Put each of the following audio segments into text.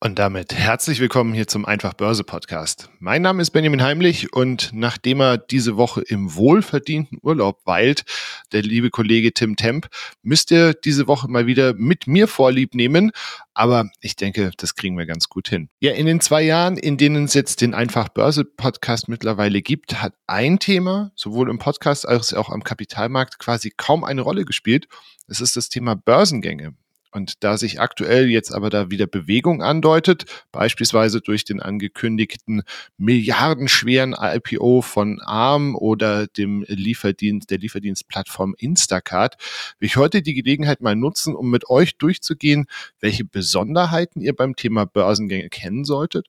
Und damit herzlich willkommen hier zum Einfach Börse Podcast. Mein Name ist Benjamin Heimlich und nachdem er diese Woche im wohlverdienten Urlaub weilt, der liebe Kollege Tim Temp, müsst ihr diese Woche mal wieder mit mir Vorlieb nehmen. Aber ich denke, das kriegen wir ganz gut hin. Ja, in den zwei Jahren, in denen es jetzt den Einfach Börse Podcast mittlerweile gibt, hat ein Thema sowohl im Podcast als auch am Kapitalmarkt quasi kaum eine Rolle gespielt. Es ist das Thema Börsengänge. Und da sich aktuell jetzt aber da wieder Bewegung andeutet, beispielsweise durch den angekündigten milliardenschweren IPO von ARM oder dem Lieferdienst, der Lieferdienstplattform Instacart, will ich heute die Gelegenheit mal nutzen, um mit euch durchzugehen, welche Besonderheiten ihr beim Thema Börsengänge kennen solltet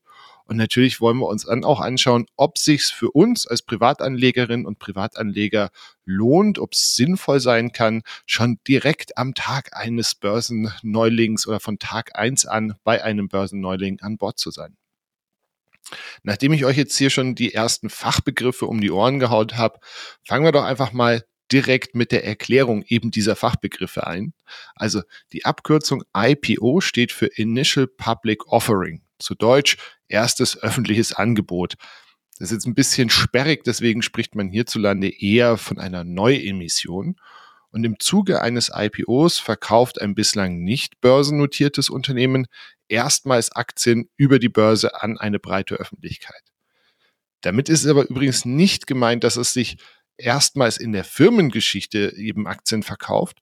und natürlich wollen wir uns dann auch anschauen, ob sich's für uns als Privatanlegerinnen und Privatanleger lohnt, ob es sinnvoll sein kann, schon direkt am Tag eines Börsenneulings oder von Tag eins an bei einem Börsenneuling an Bord zu sein. Nachdem ich euch jetzt hier schon die ersten Fachbegriffe um die Ohren gehaut habe, fangen wir doch einfach mal direkt mit der Erklärung eben dieser Fachbegriffe ein. Also die Abkürzung IPO steht für Initial Public Offering zu Deutsch erstes öffentliches Angebot. Das ist jetzt ein bisschen sperrig, deswegen spricht man hierzulande eher von einer Neuemission. Und im Zuge eines IPOs verkauft ein bislang nicht börsennotiertes Unternehmen erstmals Aktien über die Börse an eine breite Öffentlichkeit. Damit ist es aber übrigens nicht gemeint, dass es sich erstmals in der Firmengeschichte eben Aktien verkauft,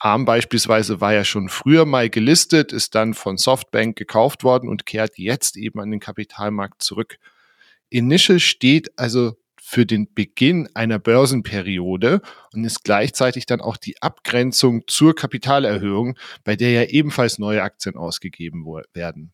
ARM beispielsweise war ja schon früher mal gelistet, ist dann von Softbank gekauft worden und kehrt jetzt eben an den Kapitalmarkt zurück. Initial steht also für den Beginn einer Börsenperiode und ist gleichzeitig dann auch die Abgrenzung zur Kapitalerhöhung, bei der ja ebenfalls neue Aktien ausgegeben werden.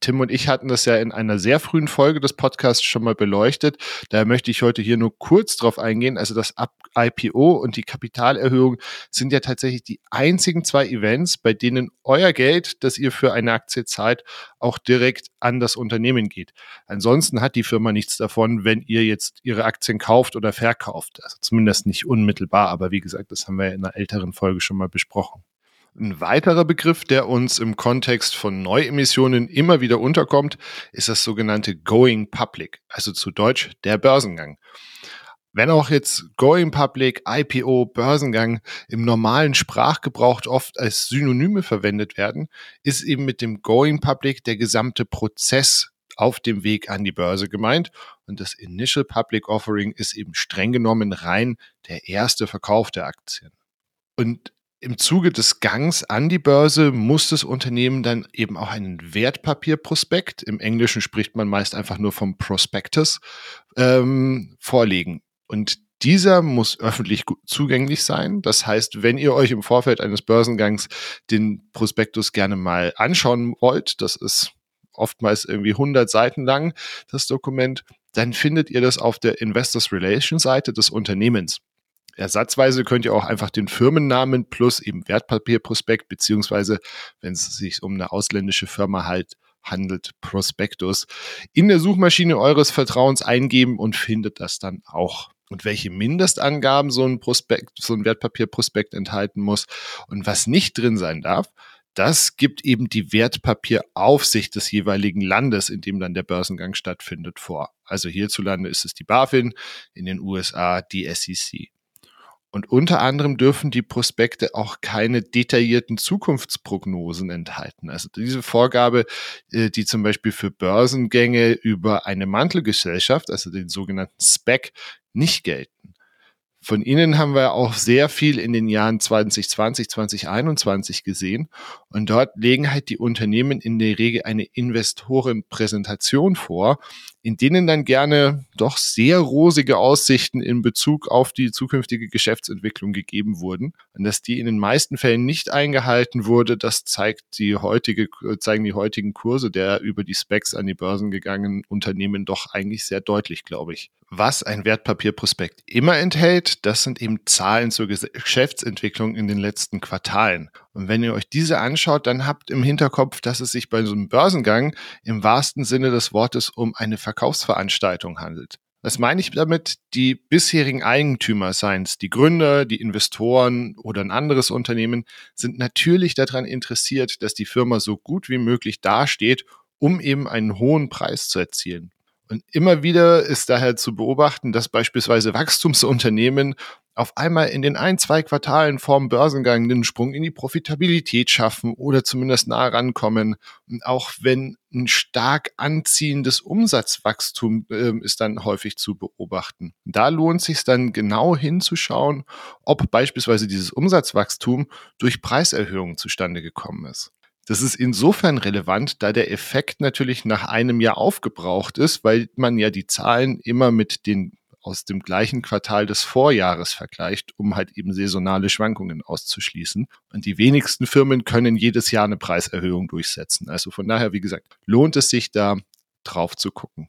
Tim und ich hatten das ja in einer sehr frühen Folge des Podcasts schon mal beleuchtet. Daher möchte ich heute hier nur kurz drauf eingehen. Also das IPO und die Kapitalerhöhung sind ja tatsächlich die einzigen zwei Events, bei denen euer Geld, das ihr für eine Aktie zahlt, auch direkt an das Unternehmen geht. Ansonsten hat die Firma nichts davon, wenn ihr jetzt ihre Aktien kauft oder verkauft. Also zumindest nicht unmittelbar. Aber wie gesagt, das haben wir in einer älteren Folge schon mal besprochen. Ein weiterer Begriff, der uns im Kontext von Neuemissionen immer wieder unterkommt, ist das sogenannte Going Public, also zu Deutsch der Börsengang. Wenn auch jetzt Going Public, IPO, Börsengang im normalen Sprachgebrauch oft als Synonyme verwendet werden, ist eben mit dem Going Public der gesamte Prozess auf dem Weg an die Börse gemeint. Und das Initial Public Offering ist eben streng genommen rein der erste Verkauf der Aktien. Und im Zuge des Gangs an die Börse muss das Unternehmen dann eben auch einen Wertpapierprospekt, im Englischen spricht man meist einfach nur vom Prospectus, ähm, vorlegen. Und dieser muss öffentlich zugänglich sein. Das heißt, wenn ihr euch im Vorfeld eines Börsengangs den Prospektus gerne mal anschauen wollt, das ist oftmals irgendwie 100 Seiten lang, das Dokument, dann findet ihr das auf der Investors Relations Seite des Unternehmens. Ersatzweise könnt ihr auch einfach den Firmennamen plus eben Wertpapierprospekt, beziehungsweise, wenn es sich um eine ausländische Firma halt handelt, Prospektus, in der Suchmaschine eures Vertrauens eingeben und findet das dann auch. Und welche Mindestangaben so ein Prospekt, so ein Wertpapierprospekt enthalten muss und was nicht drin sein darf, das gibt eben die Wertpapieraufsicht des jeweiligen Landes, in dem dann der Börsengang stattfindet, vor. Also hierzulande ist es die BaFin, in den USA die SEC. Und unter anderem dürfen die Prospekte auch keine detaillierten Zukunftsprognosen enthalten. Also diese Vorgabe, äh, die zum Beispiel für Börsengänge über eine Mantelgesellschaft, also den sogenannten SPEC, nicht gelten. Von ihnen haben wir auch sehr viel in den Jahren 2020, 2021 gesehen. Und dort legen halt die Unternehmen in der Regel eine Investorenpräsentation vor, in denen dann gerne doch sehr rosige Aussichten in Bezug auf die zukünftige Geschäftsentwicklung gegeben wurden. Und dass die in den meisten Fällen nicht eingehalten wurde, das zeigt die heutige, zeigen die heutigen Kurse der über die Specs an die Börsen gegangenen Unternehmen doch eigentlich sehr deutlich, glaube ich. Was ein Wertpapierprospekt immer enthält, das sind eben Zahlen zur Geschäftsentwicklung in den letzten Quartalen. Und wenn ihr euch diese anschaut, dann habt im Hinterkopf, dass es sich bei so einem Börsengang im wahrsten Sinne des Wortes um eine Verkaufsveranstaltung handelt. Was meine ich damit? Die bisherigen Eigentümer, seien es die Gründer, die Investoren oder ein anderes Unternehmen, sind natürlich daran interessiert, dass die Firma so gut wie möglich dasteht, um eben einen hohen Preis zu erzielen. Und immer wieder ist daher zu beobachten, dass beispielsweise Wachstumsunternehmen auf einmal in den ein, zwei Quartalen vorm Börsengang den Sprung in die Profitabilität schaffen oder zumindest nah rankommen. Und auch wenn ein stark anziehendes Umsatzwachstum äh, ist dann häufig zu beobachten. Da lohnt sich dann genau hinzuschauen, ob beispielsweise dieses Umsatzwachstum durch Preiserhöhungen zustande gekommen ist. Das ist insofern relevant, da der Effekt natürlich nach einem Jahr aufgebraucht ist, weil man ja die Zahlen immer mit den aus dem gleichen Quartal des Vorjahres vergleicht, um halt eben saisonale Schwankungen auszuschließen. Und die wenigsten Firmen können jedes Jahr eine Preiserhöhung durchsetzen. Also von daher, wie gesagt, lohnt es sich da drauf zu gucken.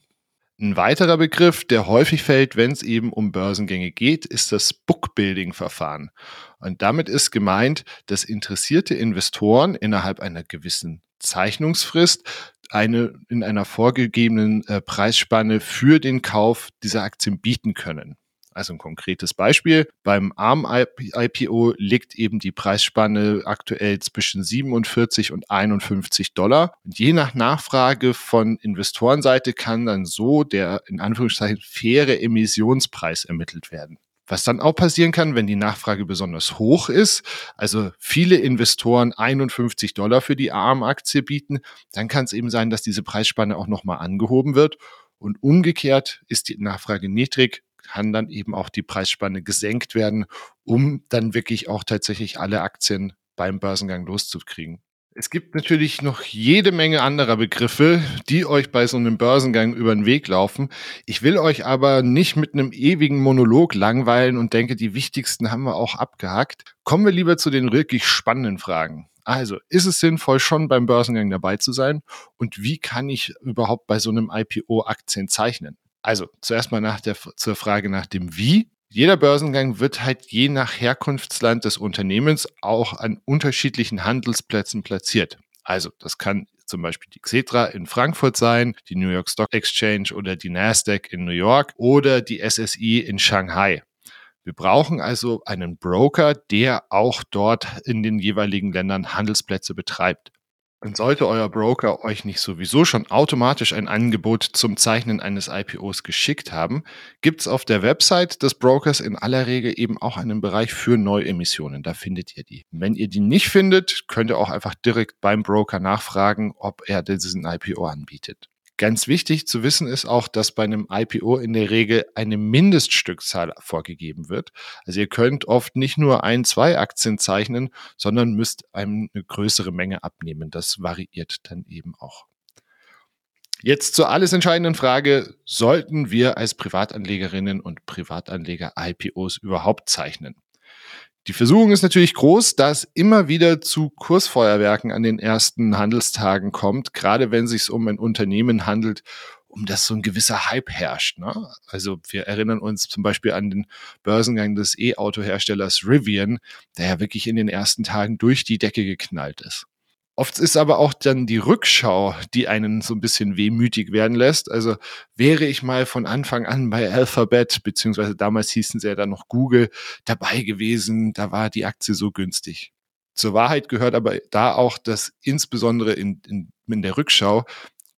Ein weiterer Begriff, der häufig fällt, wenn es eben um Börsengänge geht, ist das Bookbuilding-Verfahren. Und damit ist gemeint, dass interessierte Investoren innerhalb einer gewissen Zeichnungsfrist eine in einer vorgegebenen äh, Preisspanne für den Kauf dieser Aktien bieten können. Also ein konkretes Beispiel. Beim ARM-IPO liegt eben die Preisspanne aktuell zwischen 47 und 51 Dollar. Und je nach Nachfrage von Investorenseite kann dann so der in Anführungszeichen faire Emissionspreis ermittelt werden. Was dann auch passieren kann, wenn die Nachfrage besonders hoch ist, also viele Investoren 51 Dollar für die ARM-Aktie bieten, dann kann es eben sein, dass diese Preisspanne auch nochmal angehoben wird. Und umgekehrt ist die Nachfrage niedrig, kann dann eben auch die Preisspanne gesenkt werden, um dann wirklich auch tatsächlich alle Aktien beim Börsengang loszukriegen. Es gibt natürlich noch jede Menge anderer Begriffe, die euch bei so einem Börsengang über den Weg laufen. Ich will euch aber nicht mit einem ewigen Monolog langweilen und denke, die wichtigsten haben wir auch abgehakt. Kommen wir lieber zu den wirklich spannenden Fragen. Also, ist es sinnvoll, schon beim Börsengang dabei zu sein? Und wie kann ich überhaupt bei so einem IPO Aktien zeichnen? Also, zuerst mal nach der, zur Frage nach dem Wie. Jeder Börsengang wird halt je nach Herkunftsland des Unternehmens auch an unterschiedlichen Handelsplätzen platziert. Also das kann zum Beispiel die Xetra in Frankfurt sein, die New York Stock Exchange oder die Nasdaq in New York oder die SSI in Shanghai. Wir brauchen also einen Broker, der auch dort in den jeweiligen Ländern Handelsplätze betreibt. Und sollte euer Broker euch nicht sowieso schon automatisch ein Angebot zum Zeichnen eines IPOs geschickt haben, gibt es auf der Website des Brokers in aller Regel eben auch einen Bereich für Neuemissionen. Da findet ihr die. Wenn ihr die nicht findet, könnt ihr auch einfach direkt beim Broker nachfragen, ob er diesen IPO anbietet. Ganz wichtig zu wissen ist auch, dass bei einem IPO in der Regel eine Mindeststückzahl vorgegeben wird. Also ihr könnt oft nicht nur ein, zwei Aktien zeichnen, sondern müsst eine größere Menge abnehmen. Das variiert dann eben auch. Jetzt zur alles entscheidenden Frage, sollten wir als Privatanlegerinnen und Privatanleger IPOs überhaupt zeichnen? Die Versuchung ist natürlich groß, da es immer wieder zu Kursfeuerwerken an den ersten Handelstagen kommt, gerade wenn es sich um ein Unternehmen handelt, um das so ein gewisser Hype herrscht. Ne? Also wir erinnern uns zum Beispiel an den Börsengang des E-Auto-Herstellers Rivian, der ja wirklich in den ersten Tagen durch die Decke geknallt ist. Oft ist aber auch dann die Rückschau, die einen so ein bisschen wehmütig werden lässt. Also wäre ich mal von Anfang an bei Alphabet, beziehungsweise damals hießen sie ja dann noch Google, dabei gewesen, da war die Aktie so günstig. Zur Wahrheit gehört aber da auch, dass insbesondere in, in, in der Rückschau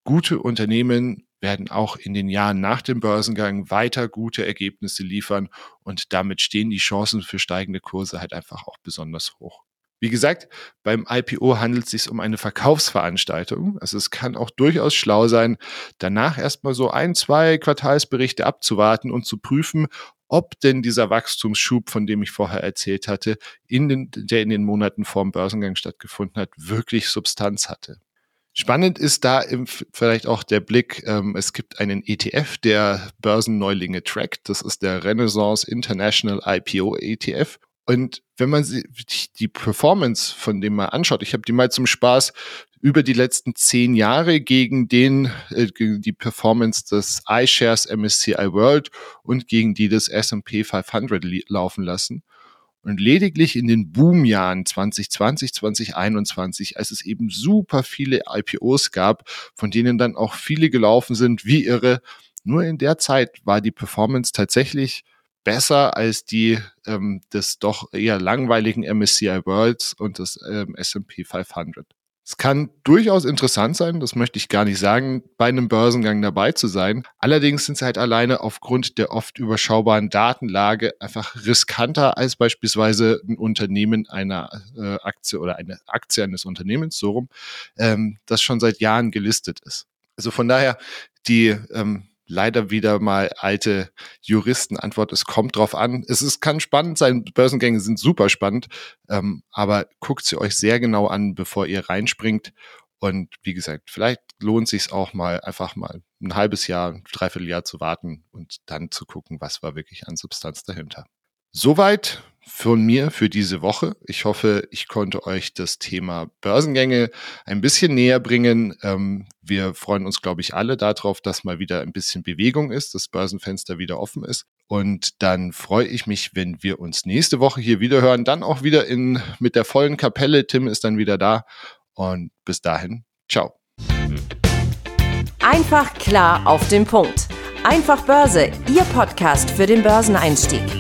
gute Unternehmen werden auch in den Jahren nach dem Börsengang weiter gute Ergebnisse liefern und damit stehen die Chancen für steigende Kurse halt einfach auch besonders hoch. Wie gesagt, beim IPO handelt es sich um eine Verkaufsveranstaltung. Also es kann auch durchaus schlau sein, danach erstmal so ein, zwei Quartalsberichte abzuwarten und zu prüfen, ob denn dieser Wachstumsschub, von dem ich vorher erzählt hatte, in den, der in den Monaten vorm Börsengang stattgefunden hat, wirklich Substanz hatte. Spannend ist da vielleicht auch der Blick, ähm, es gibt einen ETF, der Börsenneulinge trackt. Das ist der Renaissance International IPO ETF. Und wenn man sich die Performance von dem mal anschaut, ich habe die mal zum Spaß über die letzten zehn Jahre gegen den äh, gegen die Performance des iShares MSCI World und gegen die des S&P 500 laufen lassen. Und lediglich in den Boomjahren 2020, 2021, als es eben super viele IPOs gab, von denen dann auch viele gelaufen sind, wie irre, nur in der Zeit war die Performance tatsächlich besser als die ähm, des doch eher langweiligen MSCI Worlds und des ähm, S&P 500. Es kann durchaus interessant sein, das möchte ich gar nicht sagen, bei einem Börsengang dabei zu sein. Allerdings sind sie halt alleine aufgrund der oft überschaubaren Datenlage einfach riskanter als beispielsweise ein Unternehmen einer äh, Aktie oder eine Aktie eines Unternehmens, so rum, ähm, das schon seit Jahren gelistet ist. Also von daher, die ähm, leider wieder mal alte Juristenantwort. Es kommt drauf an. Es ist, kann spannend sein. Börsengänge sind super spannend. Ähm, aber guckt sie euch sehr genau an, bevor ihr reinspringt. Und wie gesagt, vielleicht lohnt sich auch mal einfach mal ein halbes Jahr, ein Dreivierteljahr zu warten und dann zu gucken, was war wirklich an Substanz dahinter. Soweit von mir für diese Woche. Ich hoffe, ich konnte euch das Thema Börsengänge ein bisschen näher bringen. Ähm, wir freuen uns, glaube ich, alle darauf, dass mal wieder ein bisschen Bewegung ist, das Börsenfenster wieder offen ist. Und dann freue ich mich, wenn wir uns nächste Woche hier wieder hören. Dann auch wieder in, mit der vollen Kapelle. Tim ist dann wieder da. Und bis dahin, ciao. Einfach klar auf den Punkt. Einfach Börse, Ihr Podcast für den Börseneinstieg.